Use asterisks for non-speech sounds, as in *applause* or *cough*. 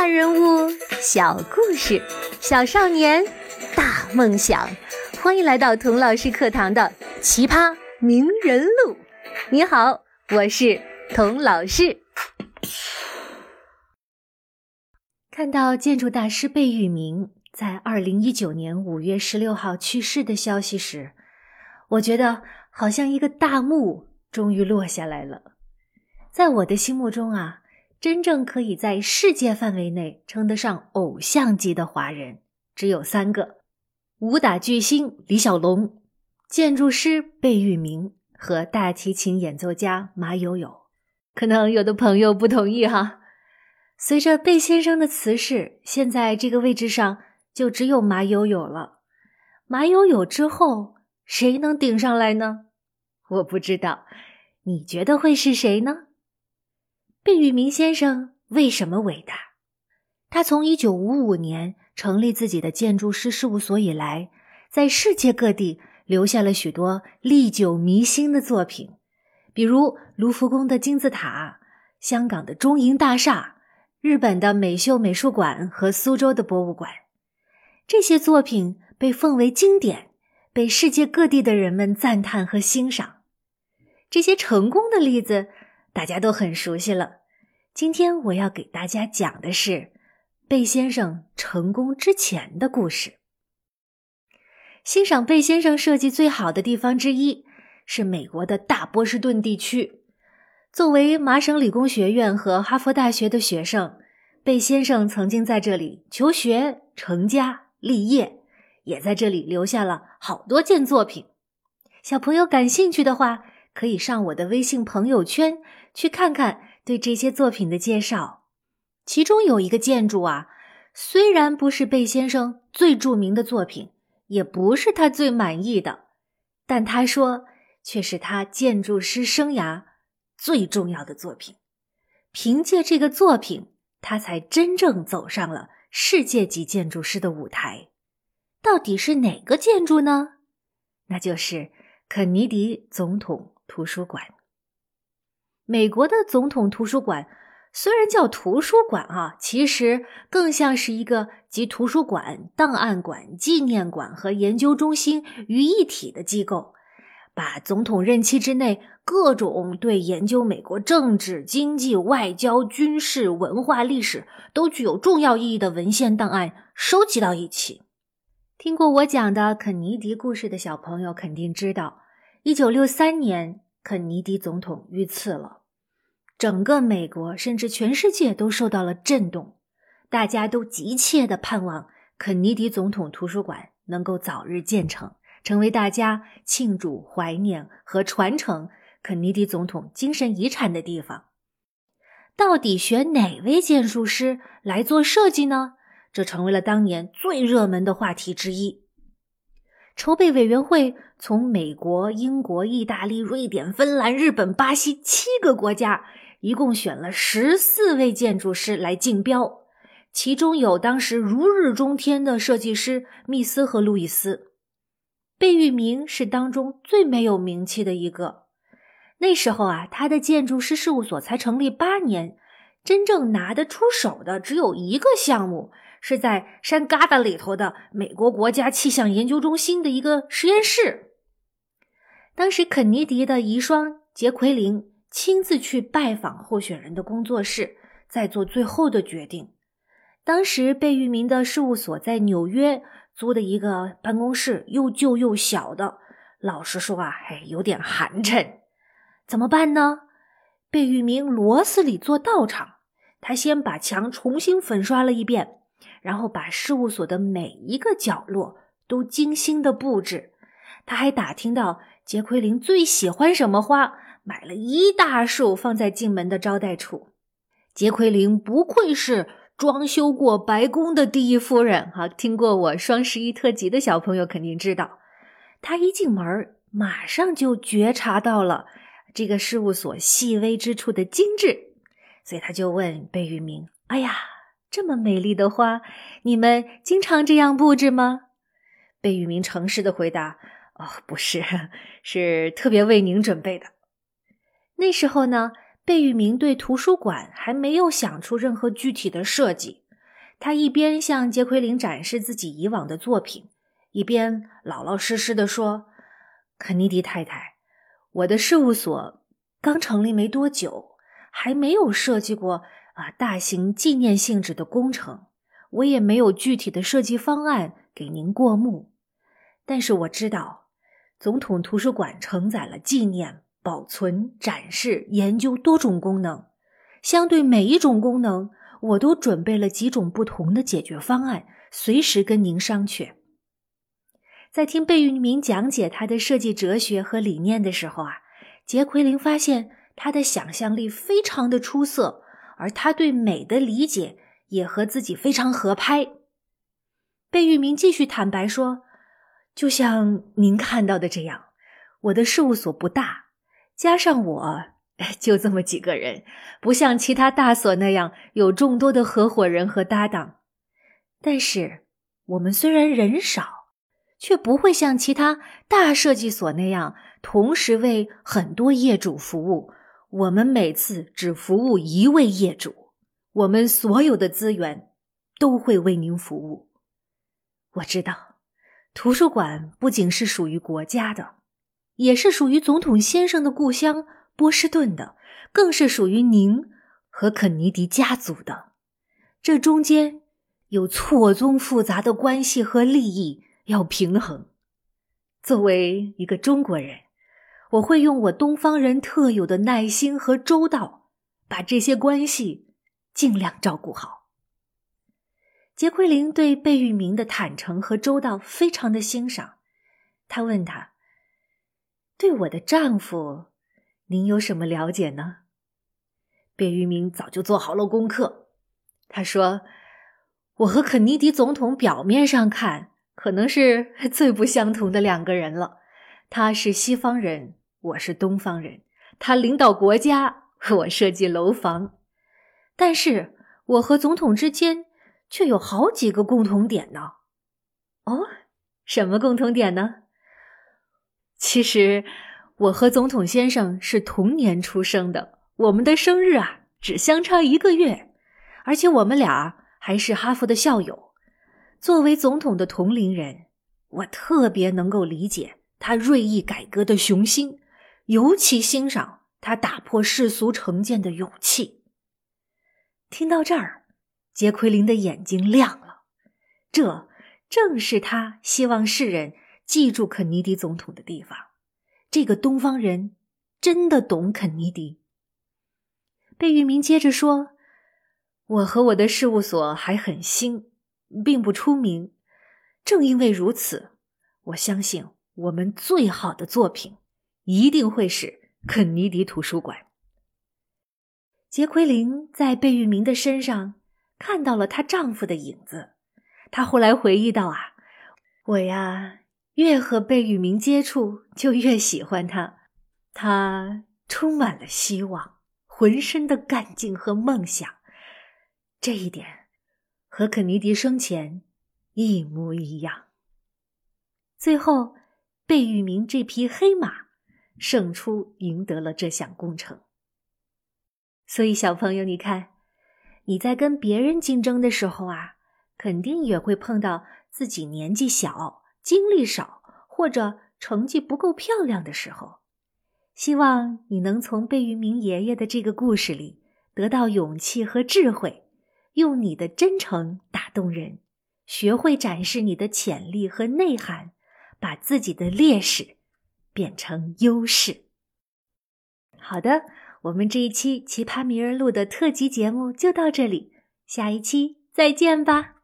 大人物，小故事，小少年，大梦想。欢迎来到童老师课堂的《奇葩名人录》。你好，我是童老师。看到建筑大师贝聿铭在二零一九年五月十六号去世的消息时，我觉得好像一个大幕终于落下来了。在我的心目中啊。真正可以在世界范围内称得上偶像级的华人，只有三个：武打巨星李小龙、建筑师贝聿铭和大提琴演奏家马友友。可能有的朋友不同意哈。随着贝先生的辞世，现在这个位置上就只有马友友了。马友友之后，谁能顶上来呢？我不知道，你觉得会是谁呢？贝聿铭先生为什么伟大？他从一九五五年成立自己的建筑师事务所以来，在世界各地留下了许多历久弥新的作品，比如卢浮宫的金字塔、香港的中银大厦、日本的美秀美术馆和苏州的博物馆。这些作品被奉为经典，被世界各地的人们赞叹和欣赏。这些成功的例子。大家都很熟悉了。今天我要给大家讲的是贝先生成功之前的故事。欣赏贝先生设计最好的地方之一是美国的大波士顿地区。作为麻省理工学院和哈佛大学的学生，贝先生曾经在这里求学、成家、立业，也在这里留下了好多件作品。小朋友感兴趣的话，可以上我的微信朋友圈。去看看对这些作品的介绍，其中有一个建筑啊，虽然不是贝先生最著名的作品，也不是他最满意的，但他说却是他建筑师生涯最重要的作品。凭借这个作品，他才真正走上了世界级建筑师的舞台。到底是哪个建筑呢？那就是肯尼迪总统图书馆。美国的总统图书馆虽然叫图书馆啊，其实更像是一个集图书馆、档案馆、纪念馆和研究中心于一体的机构，把总统任期之内各种对研究美国政治、经济、外交、军事、文化、历史都具有重要意义的文献档案收集到一起。听过我讲的肯尼迪故事的小朋友肯定知道，一九六三年肯尼迪总统遇刺了。整个美国，甚至全世界都受到了震动，大家都急切的盼望肯尼迪总统图书馆能够早日建成，成为大家庆祝、怀念和传承肯尼迪总统精神遗产的地方。到底选哪位建筑师来做设计呢？这成为了当年最热门的话题之一。筹备委员会从美国、英国、意大利、瑞典、芬兰、日本、巴西七个国家。一共选了十四位建筑师来竞标，其中有当时如日中天的设计师密斯和路易斯。贝聿铭是当中最没有名气的一个。那时候啊，他的建筑师事务所才成立八年，真正拿得出手的只有一个项目，是在山旮瘩里头的美国国家气象研究中心的一个实验室。当时肯尼迪的遗孀杰奎琳。亲自去拜访候选人的工作室，再做最后的决定。当时贝聿铭的事务所在纽约租的一个办公室，又旧又小的，老实说啊，哎，有点寒碜。怎么办呢？贝聿铭螺丝里做道场，他先把墙重新粉刷了一遍，然后把事务所的每一个角落都精心的布置。他还打听到杰奎琳最喜欢什么花。买了一大束放在进门的招待处。杰奎琳不愧是装修过白宫的第一夫人哈，听过我双十一特辑的小朋友肯定知道，她一进门马上就觉察到了这个事务所细微之处的精致，所以他就问贝聿铭：“哎呀，这么美丽的花，你们经常这样布置吗？”贝聿铭诚实的回答：“哦，不是，*laughs* 是特别为您准备的。”那时候呢，贝聿铭对图书馆还没有想出任何具体的设计，他一边向杰奎琳展示自己以往的作品，一边老老实实的说：“肯尼迪太太，我的事务所刚成立没多久，还没有设计过啊大型纪念性质的工程，我也没有具体的设计方案给您过目。但是我知道，总统图书馆承载了纪念、保存、展示、研究多种功能。相对每一种功能，我都准备了几种不同的解决方案，随时跟您商榷。”在听贝聿铭讲解他的设计哲学和理念的时候啊，杰奎琳发现他的想象力非常的出色，而他对美的理解也和自己非常合拍。贝聿铭继续坦白说：“就像您看到的这样，我的事务所不大，加上我就这么几个人，不像其他大所那样有众多的合伙人和搭档。但是我们虽然人少。”却不会像其他大设计所那样同时为很多业主服务。我们每次只服务一位业主，我们所有的资源都会为您服务。我知道，图书馆不仅是属于国家的，也是属于总统先生的故乡波士顿的，更是属于您和肯尼迪家族的。这中间有错综复杂的关系和利益。要平衡。作为一个中国人，我会用我东方人特有的耐心和周到，把这些关系尽量照顾好。杰奎琳对贝聿铭的坦诚和周到非常的欣赏，他问他：“对我的丈夫，您有什么了解呢？”贝聿铭早就做好了功课，他说：“我和肯尼迪总统表面上看。”可能是 *laughs* 最不相同的两个人了。他是西方人，我是东方人。他领导国家，我设计楼房。但是我和总统之间却有好几个共同点呢。哦，什么共同点呢？其实我和总统先生是同年出生的，我们的生日啊只相差一个月，而且我们俩还是哈佛的校友。作为总统的同龄人，我特别能够理解他锐意改革的雄心，尤其欣赏他打破世俗成见的勇气。听到这儿，杰奎琳的眼睛亮了，这正是他希望世人记住肯尼迪总统的地方。这个东方人真的懂肯尼迪。贝聿铭接着说：“我和我的事务所还很新。”并不出名，正因为如此，我相信我们最好的作品一定会是肯尼迪图书馆。杰奎琳在贝聿铭的身上看到了她丈夫的影子。她后来回忆道：“啊，我呀，越和贝聿铭接触，就越喜欢他。他充满了希望，浑身的干劲和梦想。这一点。”和肯尼迪生前一模一样。最后，贝聿铭这匹黑马胜出，赢得了这项工程。所以，小朋友，你看，你在跟别人竞争的时候啊，肯定也会碰到自己年纪小、精力少或者成绩不够漂亮的时候。希望你能从贝聿铭爷爷的这个故事里得到勇气和智慧。用你的真诚打动人，学会展示你的潜力和内涵，把自己的劣势变成优势。好的，我们这一期《奇葩名人录》的特辑节目就到这里，下一期再见吧。